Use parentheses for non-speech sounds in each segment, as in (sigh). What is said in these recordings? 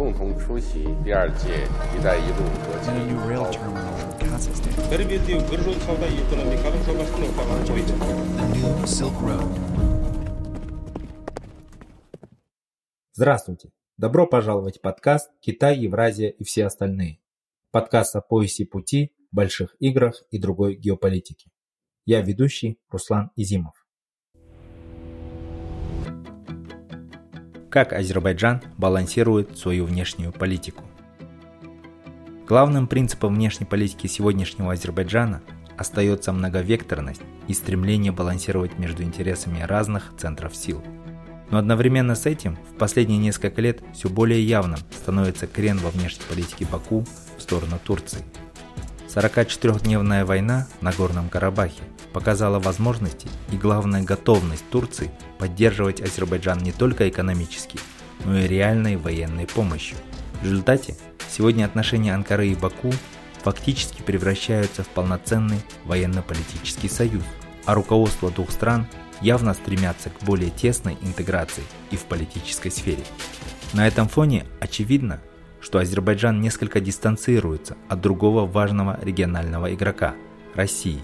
共同出席第二届“一带一路”国际 and a new rail 高 terminal in Kazakhstan, Terbiyetliyim, Kırjol savda ekonomik şobasını ortaga koydu. the new Silk Road. Здравствуйте! Добро пожаловать в подкаст «Китай, Евразия и все остальные». Подкаст о поясе пути, больших играх и другой геополитике. Я ведущий Руслан Изимов. Как Азербайджан балансирует свою внешнюю политику? Главным принципом внешней политики сегодняшнего Азербайджана остается многовекторность и стремление балансировать между интересами разных центров сил. Но одновременно с этим в последние несколько лет все более явным становится крен во внешней политике Баку в сторону Турции. 44-дневная война на Горном Карабахе показала возможности и, главное, готовность Турции поддерживать Азербайджан не только экономически, но и реальной военной помощью. В результате сегодня отношения Анкары и Баку фактически превращаются в полноценный военно-политический союз, а руководство двух стран явно стремятся к более тесной интеграции и в политической сфере. На этом фоне очевидно, что Азербайджан несколько дистанцируется от другого важного регионального игрока – России.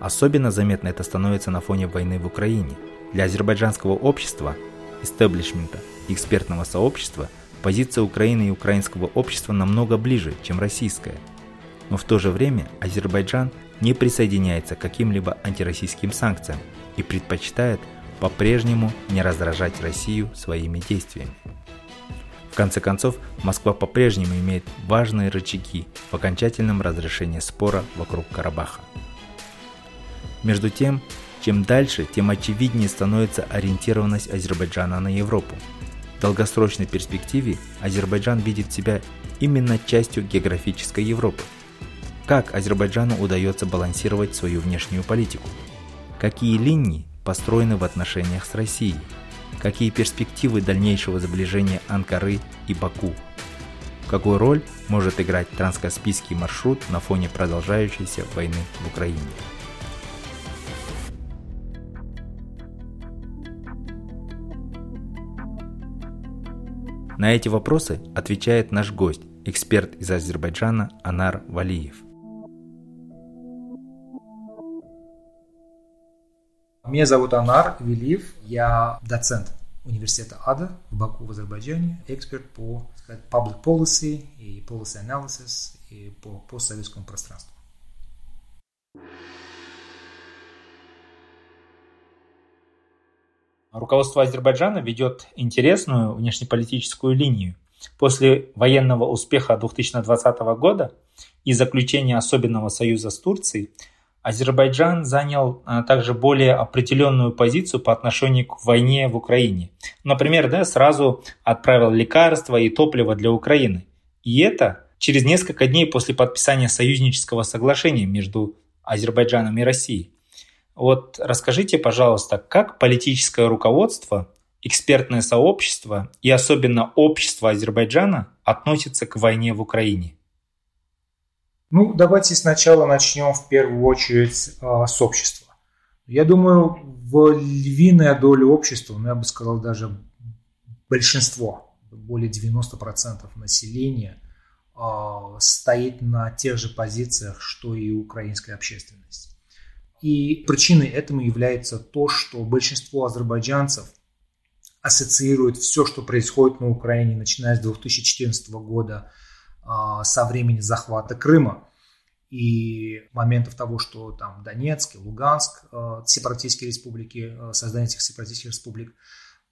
Особенно заметно это становится на фоне войны в Украине. Для азербайджанского общества, истеблишмента и экспертного сообщества позиция Украины и украинского общества намного ближе, чем российская. Но в то же время Азербайджан не присоединяется к каким-либо антироссийским санкциям и предпочитает по-прежнему не раздражать Россию своими действиями. Конце концов, Москва по-прежнему имеет важные рычаги в окончательном разрешении спора вокруг Карабаха. Между тем, чем дальше, тем очевиднее становится ориентированность Азербайджана на Европу. В долгосрочной перспективе Азербайджан видит себя именно частью географической Европы. Как Азербайджану удается балансировать свою внешнюю политику? Какие линии построены в отношениях с Россией? Какие перспективы дальнейшего сближения Анкары и Баку? Какую роль может играть транскаспийский маршрут на фоне продолжающейся войны в Украине? На эти вопросы отвечает наш гость, эксперт из Азербайджана Анар Валиев. Меня зовут Анар Велиев, я доцент университета АДА в Баку в Азербайджане, эксперт по сказать, public policy и policy analysis и по постсоветскому пространству. Руководство Азербайджана ведет интересную внешнеполитическую линию. После военного успеха 2020 года и заключения особенного союза с Турцией, Азербайджан занял а, также более определенную позицию по отношению к войне в Украине. Например, да, сразу отправил лекарства и топливо для Украины. И это через несколько дней после подписания союзнического соглашения между Азербайджаном и Россией. Вот расскажите, пожалуйста, как политическое руководство, экспертное сообщество и особенно общество Азербайджана относятся к войне в Украине? Ну, давайте сначала начнем в первую очередь а, с общества. Я думаю, в львиная доля общества, ну, я бы сказал, даже большинство, более 90% населения а, стоит на тех же позициях, что и украинская общественность. И причиной этому является то, что большинство азербайджанцев ассоциирует все, что происходит на Украине, начиная с 2014 года, со времени захвата Крыма и моментов того, что там Донецк Луганск, а, сепаратистские республики, а, создание этих сепаратистских республик,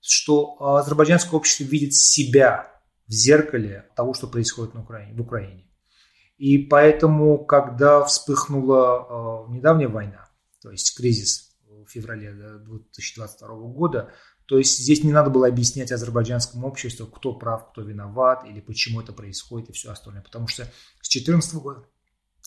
что азербайджанское общество видит себя в зеркале того, что происходит на Украине, в Украине. И поэтому, когда вспыхнула недавняя война, то есть кризис в феврале 2022 года, то есть здесь не надо было объяснять азербайджанскому обществу, кто прав, кто виноват, или почему это происходит и все остальное. Потому что с 2014 года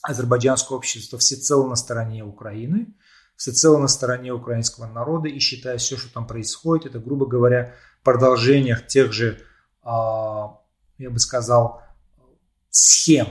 азербайджанское общество всецело на стороне Украины, всецело на стороне украинского народа и считает все, что там происходит, это, грубо говоря, продолжение тех же, а, я бы сказал, схем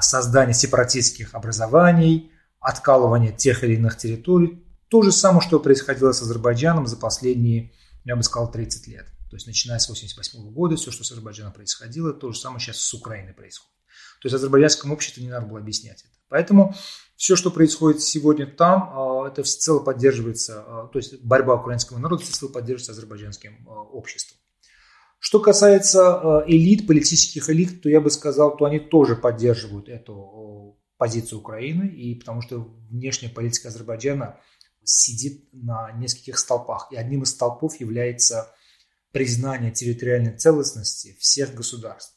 создания сепаратистских образований, откалывания тех или иных территорий, то же самое, что происходило с Азербайджаном за последние, я бы сказал, 30 лет. То есть начиная с 1988 года, все, что с Азербайджаном происходило, то же самое сейчас с Украиной происходит. То есть азербайджанскому обществу не надо было объяснять это. Поэтому все, что происходит сегодня там, а, это всецело поддерживается, а, то есть борьба украинского народа всецело поддерживается азербайджанским а, обществом. Что касается элит, политических элит, то я бы сказал, то они тоже поддерживают эту позицию Украины, и потому что внешняя политика Азербайджана сидит на нескольких столпах, и одним из столпов является признание территориальной целостности всех государств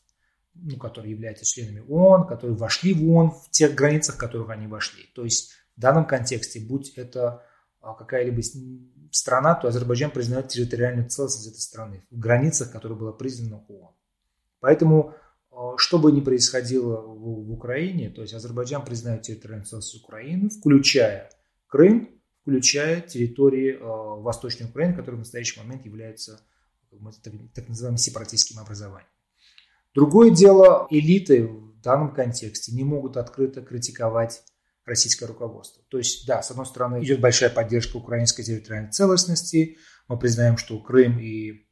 ну, которые являются членами ООН, которые вошли в ООН в тех границах, в которых они вошли. То есть в данном контексте, будь это а, какая-либо страна, то Азербайджан признает территориальную целостность этой страны в границах, которые было признано ООН. Поэтому, а, что бы ни происходило в, в Украине, то есть Азербайджан признает территориальную целостность Украины, включая Крым, включая территории э, Восточной Украины, которые в настоящий момент являются так, называемым сепаратистским образованием. Другое дело, элиты в данном контексте не могут открыто критиковать российское руководство. То есть, да, с одной стороны, идет большая поддержка украинской территориальной целостности. Мы признаем, что Крым и,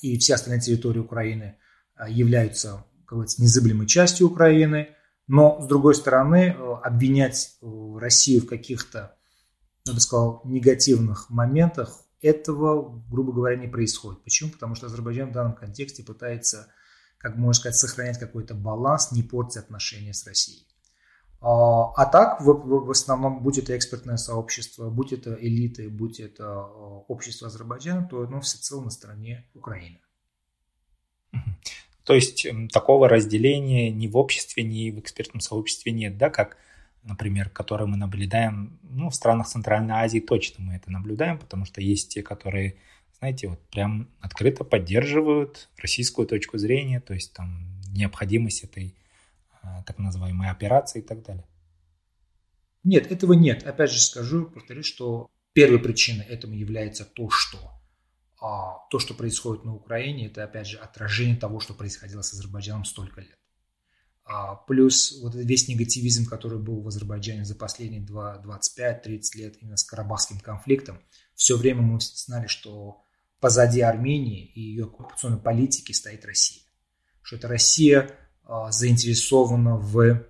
и все остальные территории Украины а, являются, как говорится, незыблемой частью Украины. Но, с другой стороны, э, обвинять э, Россию в каких-то, я бы сказал, негативных моментах, этого, грубо говоря, не происходит. Почему? Потому что Азербайджан в данном контексте пытается как можно сказать, сохранять какой-то баланс, не портить отношения с Россией. А, а так, в, основном, будь это экспертное сообщество, будь это элиты, будь это а, общество Азербайджана, то оно всецело на стороне Украины. То есть такого разделения ни в обществе, ни в экспертном сообществе нет, да, как, например, которое мы наблюдаем, ну, в странах Центральной Азии точно мы это наблюдаем, потому что есть те, которые знаете, вот прям открыто поддерживают российскую точку зрения, то есть там необходимость этой а, так называемой операции и так далее. Нет, этого нет. Опять же скажу, повторюсь, что первой причиной этому является то, что а, то, что происходит на Украине, это опять же отражение того, что происходило с Азербайджаном столько лет. А, плюс вот весь негативизм, который был в Азербайджане за последние 25-30 лет именно с карабахским конфликтом, все время мы знали, что позади Армении и ее оккупационной политики стоит Россия. Что это Россия а, заинтересована в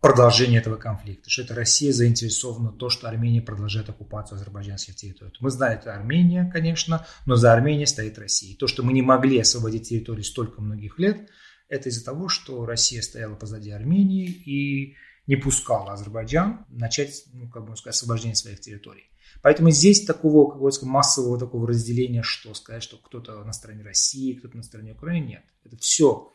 продолжении этого конфликта, что это Россия заинтересована в том, что Армения продолжает оккупацию азербайджанских территорий. Мы знаем, это Армения, конечно, но за Арменией стоит Россия. И то, что мы не могли освободить территорию столько многих лет, это из-за того, что Россия стояла позади Армении и не пускала Азербайджан начать, ну, как бы сказать, освобождение своих территорий. Поэтому здесь такого как бы, массового такого разделения, что сказать, что кто-то на стороне России, кто-то на стороне Украины, нет. Это все,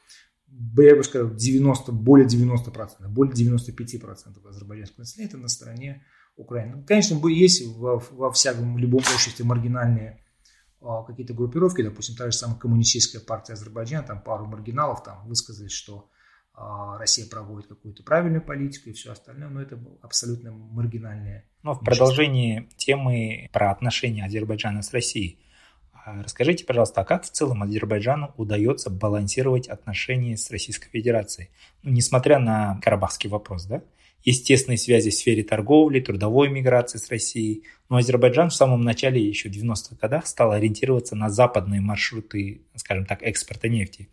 я бы сказал, 90, более 90%, более 95% азербайджанского населения это на стороне Украины. Ну, конечно, есть во, во всяком, в любом обществе маргинальные какие-то группировки, допустим, та же самая коммунистическая партия Азербайджана, там пару маргиналов там высказались, что а, Россия проводит какую-то правильную политику и все остальное, но это абсолютно маргинальное. Но в продолжении темы про отношения Азербайджана с Россией, а, расскажите, пожалуйста, а как в целом Азербайджану удается балансировать отношения с Российской Федерацией? Ну, несмотря на карабахский вопрос, да? Есть тесные связи в сфере торговли, трудовой миграции с Россией. Но Азербайджан в самом начале, еще в 90-х годах, стал ориентироваться на западные маршруты, скажем так, экспорта нефти.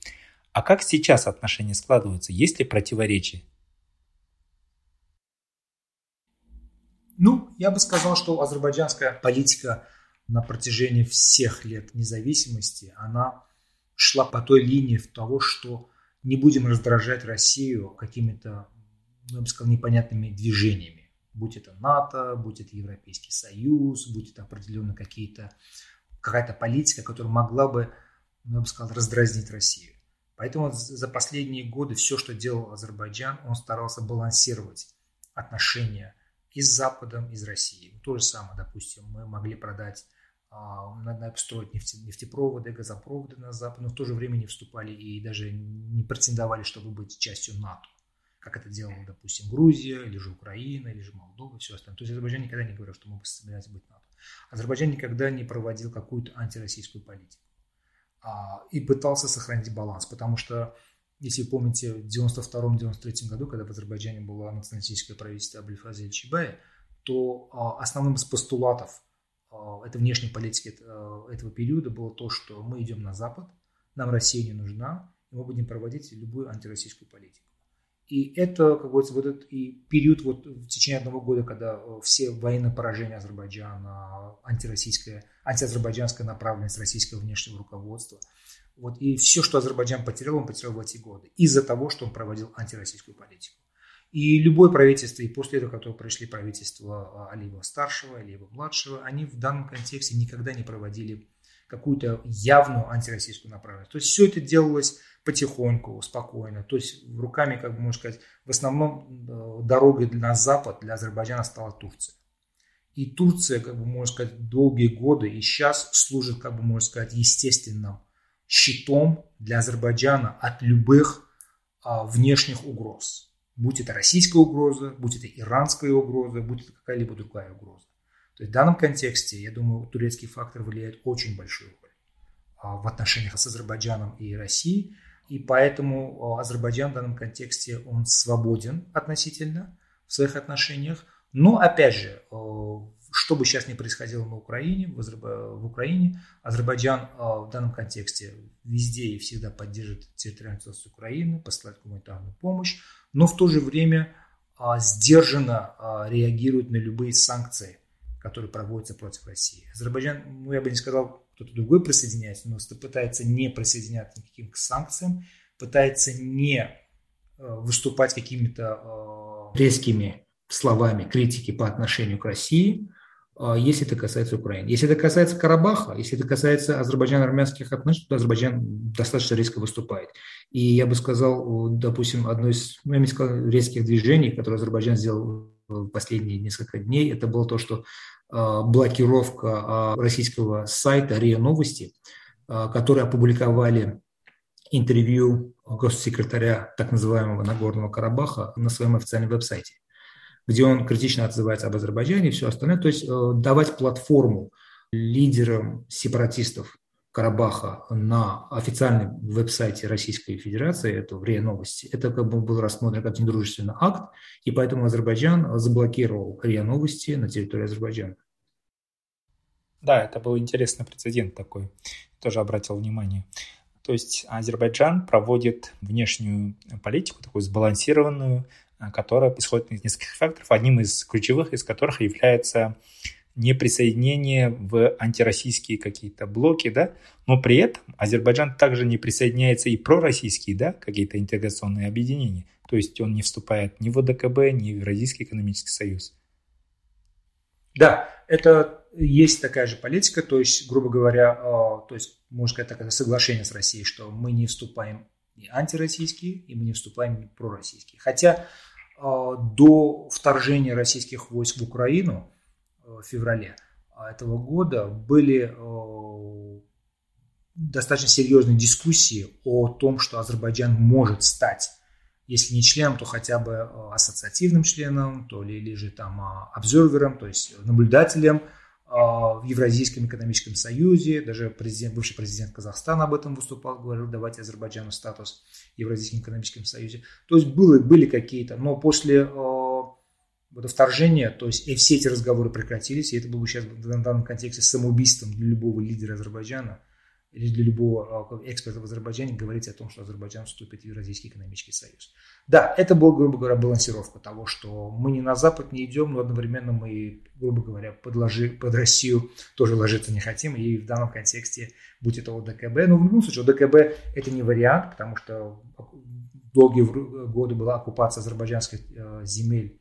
А как сейчас отношения складываются? Есть ли противоречия? Ну, я бы сказал, что азербайджанская политика на протяжении всех лет независимости, она шла по той линии в того, что не будем раздражать Россию какими-то, ну, я бы сказал, непонятными движениями. Будь это НАТО, будь это Европейский Союз, будь это определенно какие-то, какая-то политика, которая могла бы, ну, я бы сказал, раздразнить Россию. Поэтому за последние годы все, что делал Азербайджан, он старался балансировать отношения и с Западом, и с Россией. То же самое, допустим, мы могли продать, а, строить нефте, нефтепроводы, газопроводы на Запад, но в то же время не вступали и даже не претендовали, чтобы быть частью НАТО. Как это делала, допустим, Грузия, или же Украина, или же Молдова, и все остальное. То есть Азербайджан никогда не говорил, что мы собираемся быть НАТО. Азербайджан никогда не проводил какую-то антироссийскую политику. А, и пытался сохранить баланс, потому что, если вы помните, в 92-93 году, когда в Азербайджане было националистическое правительство Абельфаза Чибая, то а, основным из постулатов этой внешней политики этого периода было то, что мы идем на Запад, нам Россия не нужна, и мы будем проводить любую антироссийскую политику. И это, как говорится, вот этот и период вот в течение одного года, когда все военные поражения Азербайджана, антироссийская, антиазербайджанская направленность российского внешнего руководства, вот, и все, что Азербайджан потерял, он потерял в эти годы из-за того, что он проводил антироссийскую политику. И любое правительство, и после этого, которое пришли правительства Алиева-старшего, Алиева-младшего, они в данном контексте никогда не проводили какую-то явную антироссийскую направленность. То есть все это делалось потихоньку, спокойно. То есть руками, как бы можно сказать, в основном э, дорогой на запад для Азербайджана стала Турция. И Турция, как бы можно сказать, долгие годы и сейчас служит, как бы можно сказать, естественным щитом для Азербайджана от любых а, внешних угроз. Будь это российская угроза, будь это иранская угроза, будь это какая-либо другая угроза. То есть в данном контексте, я думаю, турецкий фактор влияет очень большую роль а, в отношениях с Азербайджаном и Россией. И поэтому а, Азербайджан в данном контексте, он свободен относительно в своих отношениях. Но, опять же, а, что бы сейчас ни происходило на Украине, в Украине, Азербайджан в данном контексте везде и всегда поддерживает территориальную целостность Украины, посылает гуманитарную помощь, но в то же время сдержанно реагирует на любые санкции, которые проводятся против России. Азербайджан, ну я бы не сказал, кто-то другой присоединяется, но пытается не присоединяться никаким к санкциям, пытается не э, выступать какими-то э, резкими словами критики по отношению к России, э, если это касается Украины. Если это касается Карабаха, если это касается азербайджано-армянских отношений, то Азербайджан достаточно резко выступает. И я бы сказал, допустим, одно из, ну, я бы сказал, резких движений, которое Азербайджан сделал последние несколько дней, это было то, что Э, блокировка э, российского сайта РИА Новости, э, которые опубликовали интервью госсекретаря так называемого Нагорного Карабаха на своем официальном веб-сайте, где он критично отзывается об Азербайджане и все остальное. То есть давать платформу лидерам сепаратистов Карабаха на официальном веб-сайте Российской Федерации, это в РИА Новости, это как бы был рассмотрен как недружественный акт, и поэтому Азербайджан заблокировал РИА Новости на территории Азербайджана. Да, это был интересный прецедент такой, тоже обратил внимание. То есть Азербайджан проводит внешнюю политику, такую сбалансированную, которая исходит из нескольких факторов, одним из ключевых из которых является неприсоединение в антироссийские какие-то блоки, да, но при этом Азербайджан также не присоединяется и пророссийские, да, какие-то интеграционные объединения. То есть он не вступает ни в ОДКБ, ни в Евразийский экономический союз. Да, это есть такая же политика, то есть, грубо говоря, а, то есть, можно сказать, такое соглашение с Россией, что мы не вступаем ни антироссийские, и мы не вступаем ни пророссийские. Хотя а, до вторжения российских войск в Украину феврале а, этого года были достаточно серьезные дискуссии о том, что Азербайджан может стать, если не членом, то хотя бы ассоциативным членом, то ли, или же там обзервером, то есть наблюдателем в Евразийском экономическом союзе, даже президент, бывший президент Казахстана об этом выступал, говорил, давайте Азербайджану статус в Евразийском экономическом союзе. То есть были, были какие-то, но после это вторжения, то есть и все эти разговоры прекратились, и это было бы сейчас в данном контексте самоубийством для любого лидера Азербайджана или для любого а, эксперта в Азербайджане говорить о том, что Азербайджан вступит в Евразийский экономический союз. Да, это была, грубо говоря, балансировка того, что мы не на Запад не идем, но одновременно мы, грубо говоря, под, ложи, под Россию тоже ложиться не хотим, и в данном контексте, будь это ОДКБ, но в любом случае ОДКБ это не вариант, потому что долгие годы была оккупация азербайджанских э, земель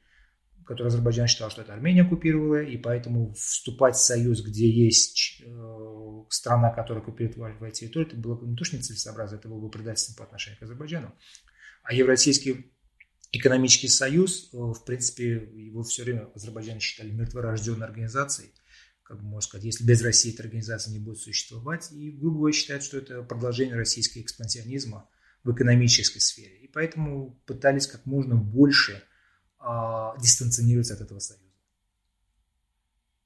который Азербайджан считал, что это Армения оккупировала, и поэтому вступать в союз, где есть э, страна, которая оккупирует эти территории, это было не то, что нецелесообразно, это было бы предательством по отношению к Азербайджану. А Евразийский экономический союз, э, в принципе, его все время Азербайджан считали мертворожденной организацией, как бы можно сказать, если без России эта организация не будет существовать, и грубо говоря считают, что это продолжение российского экспансионизма в экономической сфере. И поэтому пытались как можно больше – дистанционируется от этого союза.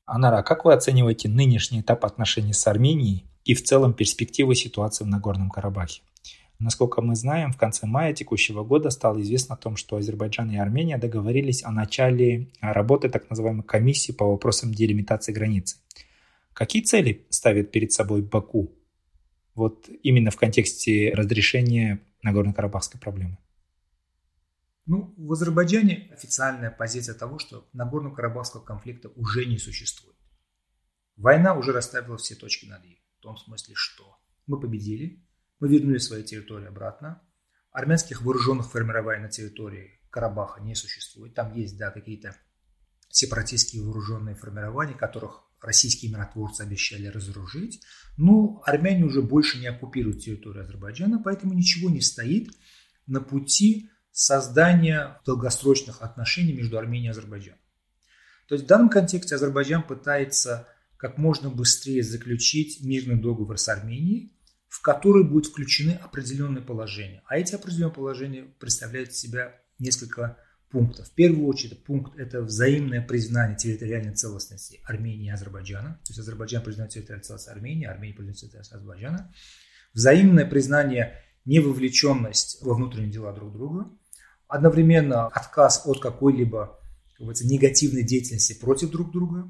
Анара, как вы оцениваете нынешний этап отношений с Арменией и в целом перспективы ситуации в Нагорном Карабахе? Насколько мы знаем, в конце мая текущего года стало известно о том, что Азербайджан и Армения договорились о начале работы так называемой комиссии по вопросам делимитации границы. Какие цели ставит перед собой Баку? Вот именно в контексте разрешения Нагорно-Карабахской проблемы. Ну, в Азербайджане официальная позиция того, что Нагорно-Карабахского конфликта уже не существует. Война уже расставила все точки над «и». В том смысле, что мы победили, мы вернули свои территории обратно, армянских вооруженных формирований на территории Карабаха не существует. Там есть, да, какие-то сепаратистские вооруженные формирования, которых российские миротворцы обещали разоружить. Но армяне уже больше не оккупируют территорию Азербайджана, поэтому ничего не стоит на пути создания долгосрочных отношений между Арменией и Азербайджаном. То есть в данном контексте Азербайджан пытается как можно быстрее заключить мирный договор с Арменией, в который будут включены определенные положения. А эти определенные положения представляют из себя несколько пунктов. В первую очередь пункт – это взаимное признание территориальной целостности Армении и Азербайджана. То есть Азербайджан признает территориальную целостность Армении, Армения признает территориальную Азербайджана. Взаимное признание невовлеченность во внутренние дела друг друга. Одновременно отказ от какой-либо негативной деятельности против друг друга.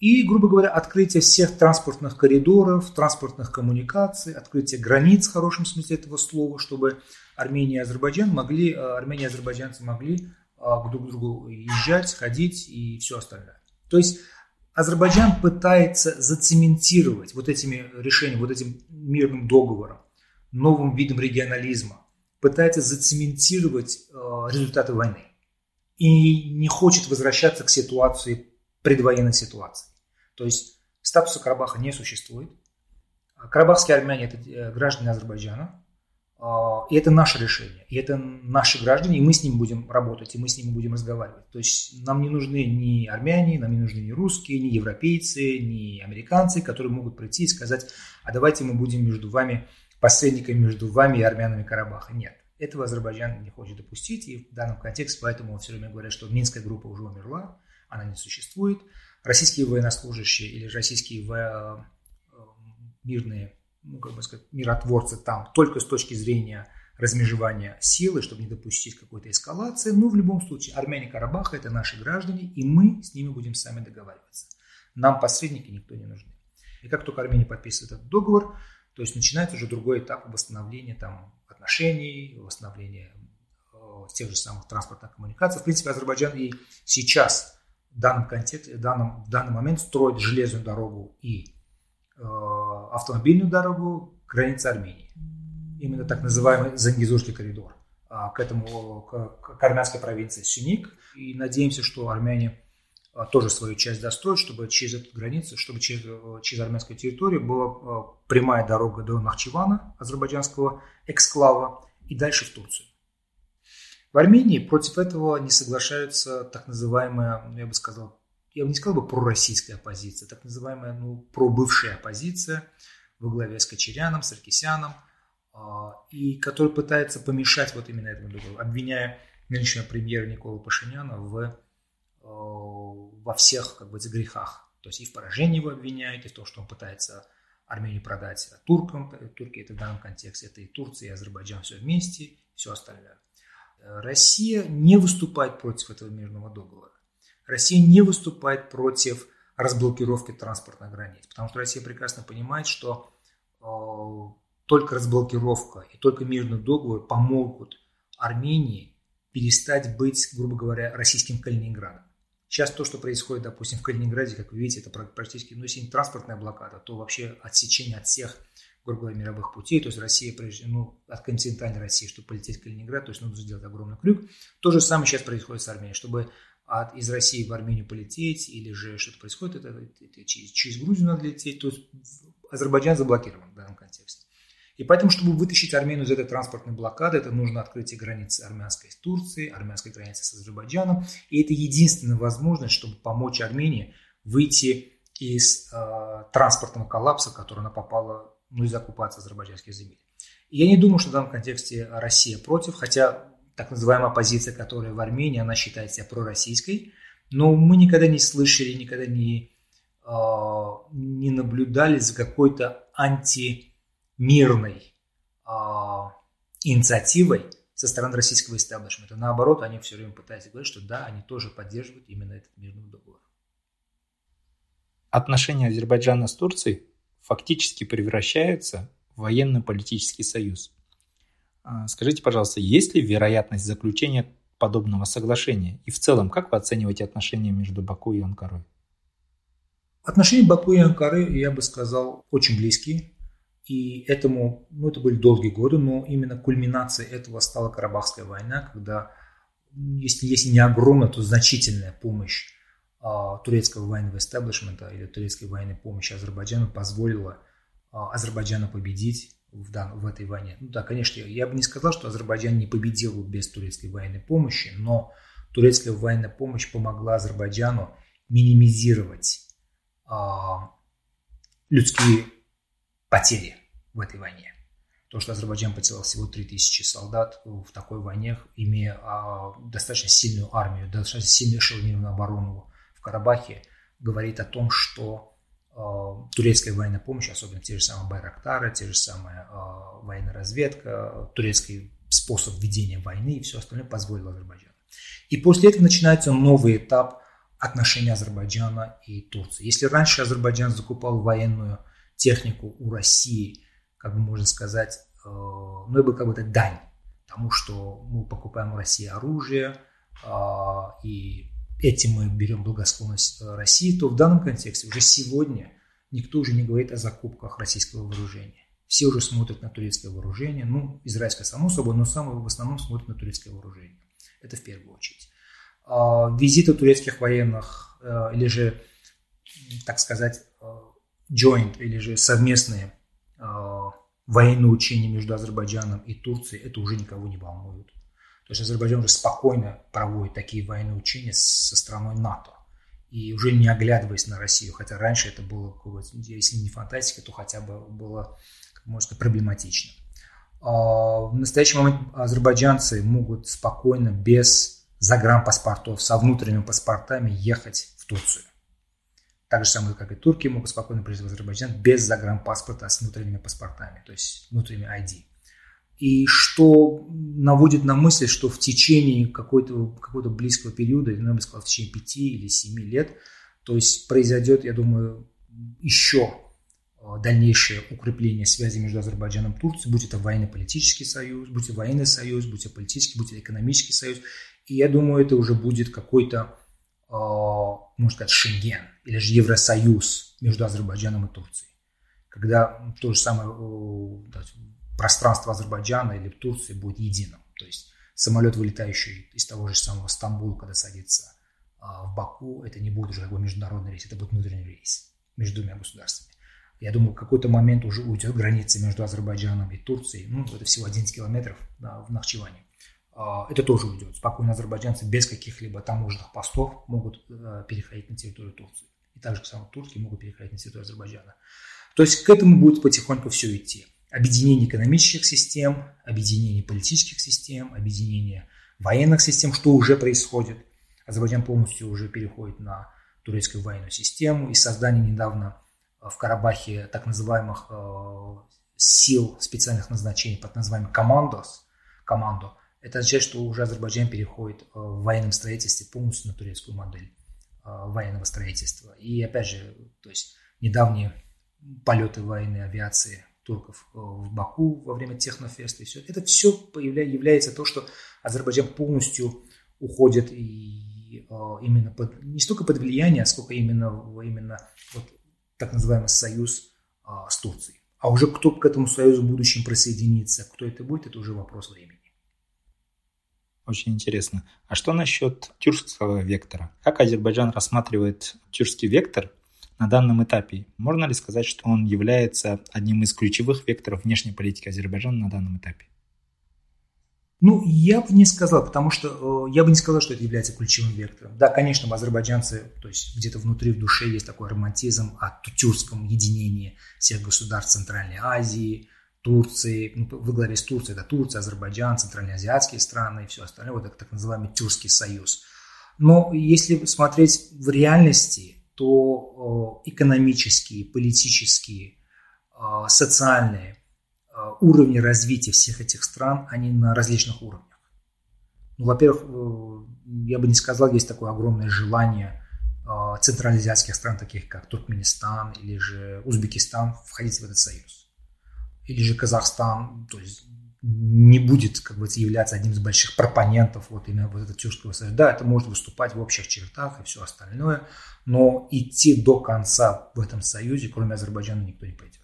И, грубо говоря, открытие всех транспортных коридоров, транспортных коммуникаций, открытие границ в хорошем смысле этого слова, чтобы Армения и Азербайджан могли, э, Армения и азербайджанцы могли э, к друг другу езжать, ходить и все остальное. То есть Азербайджан пытается зацементировать вот этими решениями, вот этим мирным договором, новым видом регионализма, пытается зацементировать э, результаты войны и не хочет возвращаться к ситуации предвоенной ситуации. То есть статуса Карабаха не существует. Карабахские армяне – это э, граждане Азербайджана. А, и это наше решение. И это наши граждане, и мы с ними будем работать, и мы с ними будем разговаривать. То есть нам не нужны ни армяне, нам не нужны ни русские, ни европейцы, ни американцы, которые могут прийти и сказать, а давайте мы будем между вами посредниками между вами и армянами Карабаха. Нет. Этого Азербайджан не хочет допустить, и в данном контексте поэтому все время говорят, что Минская группа уже умерла, она не существует российские военнослужащие или российские э, мирные, ну, как бы сказать, миротворцы там только с точки зрения размежевания силы, чтобы не допустить какой-то эскалации. Но в любом случае армяне Карабаха – это наши граждане, и мы с ними будем сами договариваться. Нам посредники никто не нужны. И как только Армения подписывает этот договор, то есть начинается уже другой этап восстановления там, отношений, восстановления э, тех же самых транспортных коммуникаций. В принципе, Азербайджан и сейчас в данном контексте, в данном, в данный момент строит железную дорогу и э, автомобильную дорогу к границе Армении. Именно так называемый Зангизурский коридор а, к этому, к, к армянской провинции Сюник. И надеемся, что армяне тоже свою часть достроят, чтобы через эту границу, чтобы через, через армянскую территорию была а, прямая дорога до Нахчивана, азербайджанского эксклава, и дальше в Турцию. В Армении против этого не соглашаются так называемая, ну, я бы сказал, я бы не сказал бы пророссийская оппозиция, так называемая ну, пробывшая оппозиция во главе с Кочеряном, Саркисяном, а, и который пытается помешать вот именно этому договору, обвиняя нынешнего премьера Никола Пашиняна в, а, во всех как бы, грехах. То есть и в поражении его обвиняют, и в том, что он пытается Армению продать туркам, турки это в данном контексте, это и Турция, и Азербайджан все вместе, все остальное. Россия не выступает против этого мирного договора. Россия не выступает против разблокировки транспортных границ, потому что Россия прекрасно понимает, что э, только разблокировка и только мирный договор помогут Армении перестать быть, грубо говоря, российским Калининградом. Сейчас то, что происходит, допустим, в Калининграде, как вы видите, это практически, ну, если не транспортная блокада, то вообще отсечение от всех грубо говоря, мировых путей, то есть Россия, ну, от континентальной России, чтобы полететь в Калининград, то есть нужно сделать огромный крюк. То же самое сейчас происходит с Арменией, чтобы от, из России в Армению полететь или же что-то происходит, это, это через, через Грузию надо лететь, то есть Азербайджан заблокирован в данном контексте. И поэтому, чтобы вытащить Армению из этой транспортной блокады, это нужно открытие границы армянской с Турцией, армянской границы с Азербайджаном. И это единственная возможность, чтобы помочь Армении выйти из э, транспортного коллапса, в который она попала ну, из оккупации азербайджанских земель. И я не думаю, что в данном контексте Россия против, хотя так называемая оппозиция, которая в Армении, она считает себя пророссийской, но мы никогда не слышали, никогда не, э, не наблюдали за какой-то антимирной э, инициативой со стороны российского истеблишмента. Наоборот, они все время пытаются говорить, что да, они тоже поддерживают именно этот мирный договор. Отношения Азербайджана с Турцией фактически превращаются в военно-политический союз. А, скажите, пожалуйста, есть ли вероятность заключения подобного соглашения? И в целом, как вы оцениваете отношения между Баку и Анкарой? Отношения Баку и Анкары, я бы сказал, очень близкие. И этому, ну, это были долгие годы, но именно кульминацией этого стала Карабахская война, когда, если, если не огромная, то значительная помощь а, турецкого военного истеблишмента или турецкой военной помощи Азербайджану позволила а, Азербайджану победить в, дан, в этой войне. Ну да, конечно, я бы не сказал, что Азербайджан не победил без турецкой военной помощи, но турецкая военная помощь помогла Азербайджану минимизировать а, людские потери в этой войне. То, что Азербайджан потерял всего 3000 солдат в такой войне, имея а, достаточно сильную армию, достаточно сильную эшелонированную оборону в Карабахе, говорит о том, что Э, турецкая военная помощь, особенно те же самые Байрактары, те же самые э, военная разведка, турецкий способ ведения войны и все остальное позволило Азербайджану. И после этого начинается новый этап отношений Азербайджана и Турции. Если раньше Азербайджан закупал военную технику у России, как бы можно сказать, э, ну, это был как бы дань тому, что мы покупаем у России оружие, и этим мы берем благосклонность э, России, то в данном контексте уже сегодня никто уже не говорит о закупках российского вооружения. Все уже смотрят на турецкое вооружение, ну, израильское само собой, но самое в основном смотрят на турецкое вооружение. Это в первую очередь. А, визиты турецких военных э, или же, так сказать, joint или же совместные военные учения между Азербайджаном и Турцией, это уже никого не волнует. То есть Азербайджан уже спокойно проводит такие военные учения со страной НАТО. И уже не оглядываясь на Россию, хотя раньше это было, если не фантастика, то хотя бы было, можно сказать, проблематично. А, в настоящий момент азербайджанцы могут спокойно, без загранпаспортов, со внутренними паспортами ехать в Турцию. Так же самое, как и турки могут спокойно приезжать в Азербайджан без загранпаспорта, а с внутренними паспортами, то есть внутренними ID и что наводит на мысль, что в течение какой-то какой близкого периода, я бы сказал, в течение пяти или семи лет, то есть произойдет, я думаю, еще а, дальнейшее укрепление связи между Азербайджаном и Турцией, будь это военно-политический союз, будь это военный союз, будь это политический, будь это экономический союз. И я думаю, это уже будет какой-то, можно сказать, Шенген или же Евросоюз между Азербайджаном и Турцией. Когда то же самое пространство Азербайджана или Турции будет единым. То есть самолет, вылетающий из того же самого Стамбула, когда садится а, в Баку, это не будет уже такой международный рейс, это будет внутренний рейс между двумя государствами. Я думаю, в какой-то момент уже уйдет граница между Азербайджаном и Турцией. Ну, это всего 11 километров да, в Нахчеване. А, это тоже уйдет. Спокойно азербайджанцы без каких-либо таможенных постов могут э, переходить на территорию Турции. И также самые турки могут переходить на территорию Азербайджана. То есть к этому будет потихоньку все идти объединение экономических систем, объединение политических систем, объединение военных систем, что уже происходит. Азербайджан полностью уже переходит на турецкую военную систему и создание недавно э, в Карабахе так называемых э, сил специальных назначений под названием командос, команду, это означает, что уже Азербайджан переходит э, в военном строительстве полностью на турецкую модель военного строительства. И опять же, то есть недавние полеты военной авиации турков э, в Баку во время технофеста и все. Это все является то, что Азербайджан полностью уходит и э, именно под, не столько под влияние, сколько именно, именно вот, так называемый союз э, с Турцией. А уже кто к этому союзу в будущем присоединится, кто это будет, это уже вопрос времени. Очень интересно. А что насчет тюркского вектора? Как Азербайджан рассматривает тюркский вектор на данном этапе. Можно ли сказать, что он является одним из ключевых векторов внешней политики Азербайджана на данном этапе? Ну, я бы не сказал, потому что э, я бы не сказал, что это является ключевым вектором. Да, конечно, азербайджанцы, то есть где-то внутри в душе есть такой романтизм о тюркском единении всех государств Центральной Азии, Турции, ну, во главе с Турцией, это Турция, Азербайджан, центральноазиатские страны и все остальное, вот так, так называемый Тюркский союз. Но если смотреть в реальности, то экономические, политические, э, социальные э, уровни развития всех этих стран, они на различных уровнях. Ну, во-первых, я бы не сказал, есть такое огромное желание э, центральноазиатских стран, таких как Туркменистан или же Узбекистан, входить в этот союз. Или же Казахстан, то есть не будет как бы являться одним из больших пропонентов вот именно вот этого Тюркского союза. Да, это может выступать в общих чертах и все остальное, но идти до конца в этом союзе, кроме Азербайджана, никто не пойдет.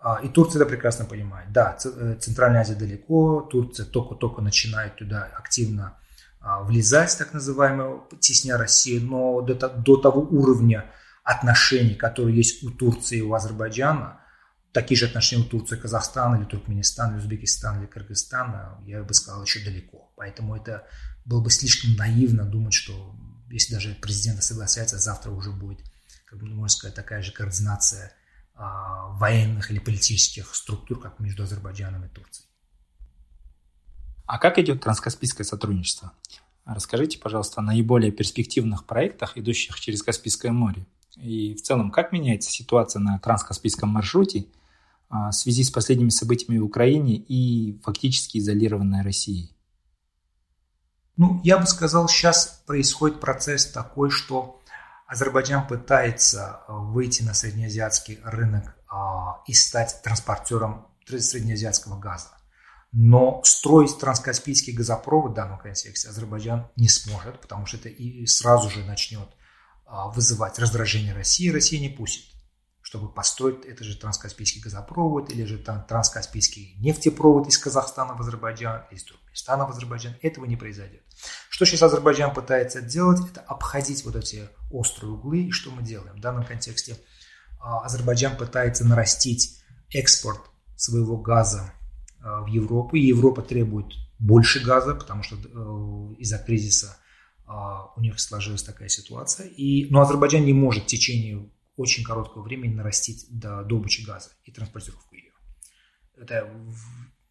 А, и Турция это прекрасно понимает. Да, э, Центральная Азия далеко, Турция только-только начинает туда активно а, влезать, так называемого, тесня Россию, но до того уровня отношений, которые есть у Турции и у Азербайджана, такие же отношения у Турции, Казахстана или Туркменистана, или Узбекистана или Кыргызстана, я бы сказал, еще далеко. Поэтому это было бы слишком наивно думать, что если даже президент согласятся, завтра уже будет, как бы, можно сказать, такая же координация а, военных или политических структур, как между Азербайджаном и Турцией. А как идет транскаспийское сотрудничество? Расскажите, пожалуйста, о наиболее перспективных проектах, идущих через Каспийское море. И в целом, как меняется ситуация на транскаспийском маршруте – в связи с последними событиями в Украине и фактически изолированной Россией? Ну, я бы сказал, сейчас происходит процесс такой, что Азербайджан пытается э, выйти на среднеазиатский рынок а, и стать транспортером среднеазиатского газа. Но строить транскаспийский газопровод в данном контексте Азербайджан не сможет, потому что это и сразу же начнет а, вызывать раздражение России, Россия не пустит чтобы построить это же транскаспийский газопровод или же транскаспийский нефтепровод из Казахстана в Азербайджан, из Туркменистана в Азербайджан. Этого не произойдет. Что сейчас Азербайджан пытается делать, это обходить вот эти острые углы. И что мы делаем? В данном контексте а, Азербайджан пытается нарастить экспорт своего газа а, в Европу, и Европа требует больше газа, потому что э, из-за кризиса а, у них сложилась такая ситуация. И, но Азербайджан не может в течение очень короткого времени нарастить до добычи газа и транспортировку ее. Это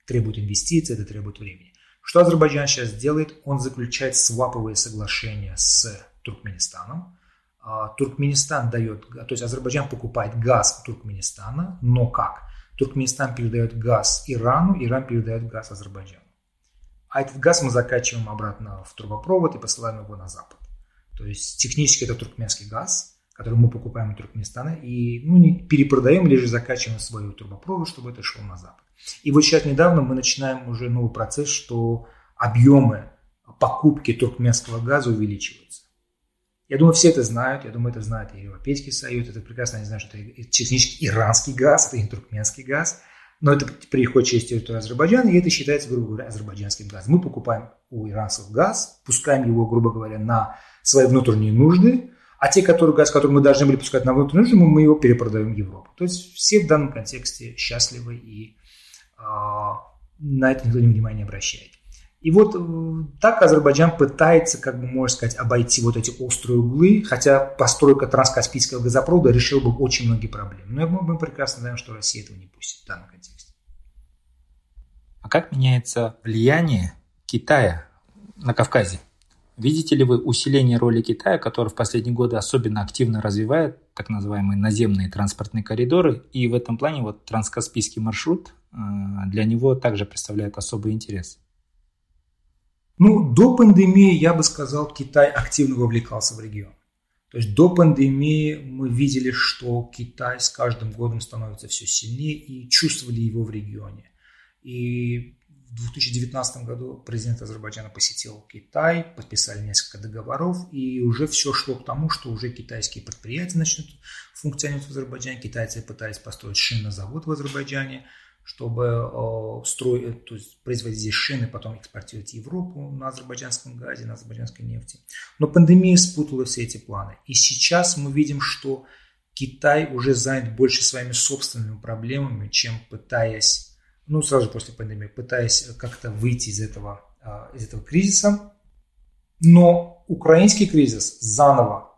требует инвестиций, это требует времени. Что Азербайджан сейчас делает? Он заключает сваповые соглашения с Туркменистаном. А, Туркменистан дает, то есть Азербайджан покупает газ у Туркменистана, но как? Туркменистан передает газ Ирану, Иран передает газ Азербайджану. А этот газ мы закачиваем обратно в трубопровод и посылаем его на запад. То есть технически это туркменский газ, который мы покупаем у Туркменистана, и ну, не перепродаем или же закачиваем свою трубопровод, чтобы это шло на Запад. И вот сейчас недавно мы начинаем уже новый процесс, что объемы покупки туркменского газа увеличиваются. Я думаю, все это знают, я думаю, это знает и Европейский Союз, это прекрасно они знают, что это технически иранский газ, это не туркменский газ, но это приходит через территорию Азербайджана, и это считается, грубо говоря, азербайджанским газом. Мы покупаем у иранцев газ, пускаем его, грубо говоря, на свои внутренние нужды, а те, которые, газ, который мы должны были пускать на внутреннюю рынок, мы его перепродаем в Европу. То есть все в данном контексте счастливы и э, на это никто внимания не обращает. И вот э, так Азербайджан пытается, как бы можно сказать, обойти вот эти острые углы, хотя постройка транскаспийского газопровода решила бы очень многие проблемы. Но мы прекрасно знаем, что Россия этого не пустит в данном контексте. А как меняется влияние Китая на Кавказе? Видите ли вы усиление роли Китая, который в последние годы особенно активно развивает так называемые наземные транспортные коридоры, и в этом плане вот транскаспийский маршрут э, для него также представляет особый интерес? Ну, до пандемии, я бы сказал, Китай активно вовлекался в регион. То есть до пандемии мы видели, что Китай с каждым годом становится все сильнее и чувствовали его в регионе. И в 2019 году президент Азербайджана посетил Китай, подписали несколько договоров, и уже все шло к тому, что уже китайские предприятия начнут функционировать в Азербайджане. Китайцы пытались построить шинозавод в Азербайджане, чтобы э, строить, то есть производить здесь шины, потом экспортировать в Европу на азербайджанском газе, на азербайджанской нефти. Но пандемия спутала все эти планы. И сейчас мы видим, что Китай уже занят больше своими собственными проблемами, чем пытаясь ну, сразу после пандемии, пытаясь как-то выйти из этого, а, из этого кризиса. Но украинский кризис заново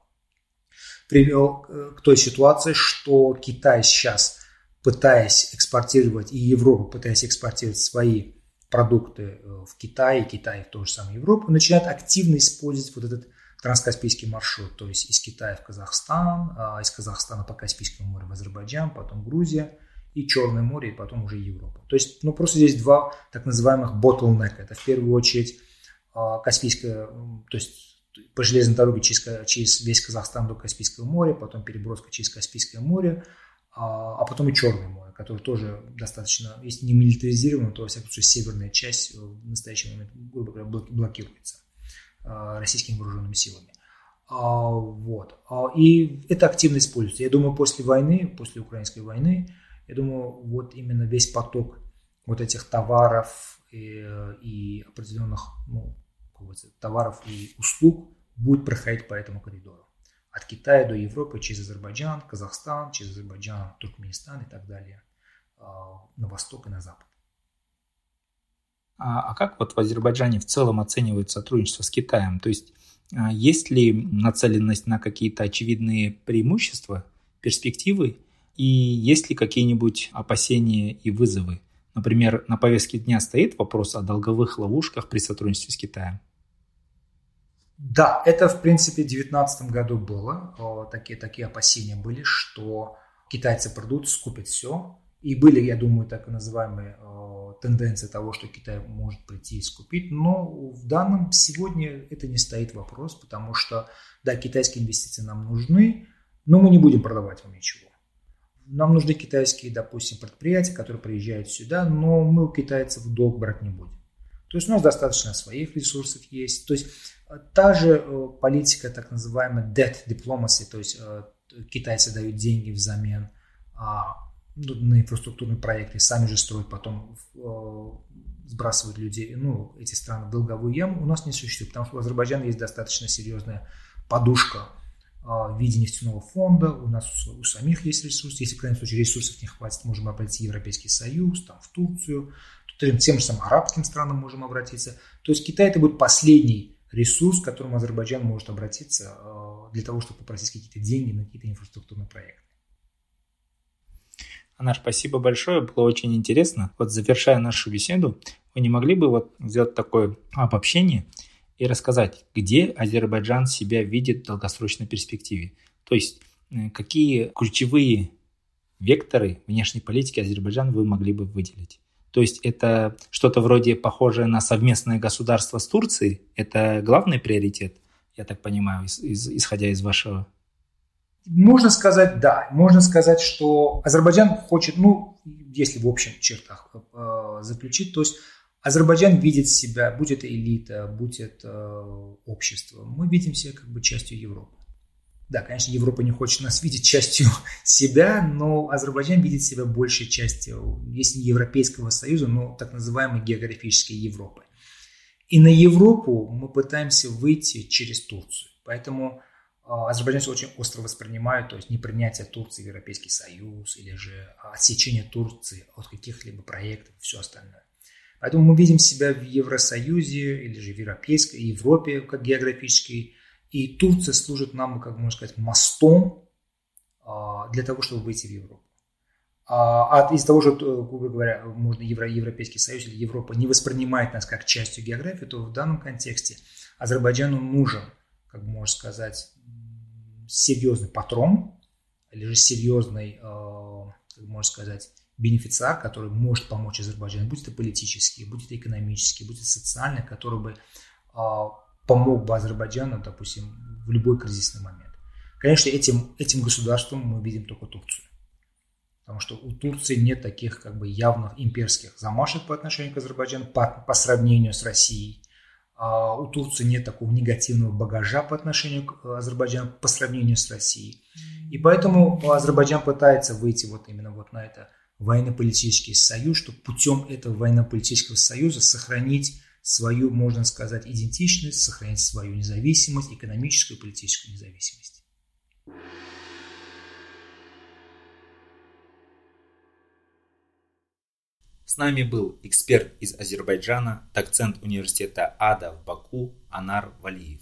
привел к той ситуации, что Китай сейчас, пытаясь экспортировать, и Европа, пытаясь экспортировать свои продукты э, в Китай, и Китай в ту же самую Европу, начинает активно использовать вот этот транскаспийский маршрут, то есть из Китая в Казахстан, а из Казахстана по Каспийскому морю в Азербайджан, потом Грузия – и Черное море, и потом уже Европа. То есть, ну, просто здесь два так называемых bottleneck. Это в первую очередь а, Каспийское, то есть по железной дороге через, через весь Казахстан до Каспийского моря, потом переброска через Каспийское море, а, а потом и Черное море, которое тоже достаточно, если не милитаризировано, то, во всяком случае, северная часть в настоящий момент, грубо говоря, блокируется а, российскими вооруженными силами. А, вот. И это активно используется. Я думаю, после войны, после украинской войны, я думаю, вот именно весь поток вот этих товаров и, и определенных ну, товаров и услуг будет проходить по этому коридору. От Китая до Европы через Азербайджан, Казахстан, через Азербайджан, Туркменистан и так далее, а, на восток и на запад. А, а как вот в Азербайджане в целом оценивают сотрудничество с Китаем? То есть а, есть ли нацеленность на какие-то очевидные преимущества, перспективы, и есть ли какие-нибудь опасения и вызовы? Например, на повестке дня стоит вопрос о долговых ловушках при сотрудничестве с Китаем. Да, это в принципе в 2019 году было. Такие, такие опасения были, что китайцы придут, скупят все. И были, я думаю, так называемые тенденции того, что Китай может прийти и скупить. Но в данном сегодня это не стоит вопрос, потому что, да, китайские инвестиции нам нужны, но мы не будем продавать вам ничего. Нам нужны китайские, допустим, предприятия, которые приезжают сюда, но мы у китайцев долг брать не будем. То есть у нас достаточно своих ресурсов есть. То есть э, та же э, политика, так называемая debt diplomacy, то есть э, китайцы дают деньги взамен а, ну, на инфраструктурные проекты, сами же строят, потом сбрасывают людей, ну, эти страны в долговую яму, у нас не существует, потому что у Азербайджана есть достаточно серьезная подушка в виде нефтяного фонда, у нас у самих есть ресурсы, если в крайнем случае ресурсов не хватит, можем обратиться в Европейский Союз, там, в Турцию, тем же самым арабским странам можем обратиться. То есть Китай это будет последний ресурс, к которому Азербайджан может обратиться а, для того, чтобы попросить какие-то деньги на какие-то инфраструктурные проекты. Анар, спасибо большое, было очень интересно. Вот завершая нашу беседу, вы не могли бы вот сделать такое обобщение – и рассказать, где Азербайджан себя видит в долгосрочной перспективе. То есть, э, какие ключевые векторы внешней политики Азербайджана вы могли бы выделить. То есть это что-то вроде похожее на совместное государство с Турцией? Это главный приоритет, я так понимаю, из, из, исходя из вашего можно сказать, да. Можно сказать, что Азербайджан хочет, ну, если в общих чертах э, заключить, то есть Азербайджан видит себя, будь это элита, будь это общество, мы видим себя как бы частью Европы. Да, конечно, Европа не хочет нас видеть частью (laughs) себя, но Азербайджан видит себя большей частью, если не Европейского Союза, но так называемой географической Европы. И на Европу мы пытаемся выйти через Турцию. Поэтому а, азербайджанцы очень остро воспринимают, то есть не принятие Турции в Европейский Союз или же отсечение Турции от каких-либо проектов и все остальное. Поэтому мы видим себя в Евросоюзе или же в Европейской, Европе как географической. И Турция служит нам, как можно сказать, мостом а, для того, чтобы выйти в Европу. А, а из-за того, что, э, грубо говоря, можно Евро, Европейский Союз или Европа не воспринимает нас как частью географии, то в данном контексте Азербайджану нужен, как можно сказать, серьезный патрон, или же серьезный, э, как можно сказать, бенефициар, который может помочь Азербайджану, будь это политический, будь это экономический, будь это социальный, который бы а, помог бы Азербайджану, допустим, в любой кризисный момент. Конечно, этим, этим государством мы видим только Турцию. Потому что у Турции нет таких как бы явных имперских замашек по отношению к Азербайджану по, по сравнению с Россией. А у Турции нет такого негативного багажа по отношению к Азербайджану по сравнению с Россией. И поэтому Азербайджан пытается выйти вот именно вот на это военно-политический союз, чтобы путем этого военно-политического союза сохранить свою, можно сказать, идентичность, сохранить свою независимость, экономическую и политическую независимость. С нами был эксперт из Азербайджана, доцент университета АДА в Баку Анар Валиев.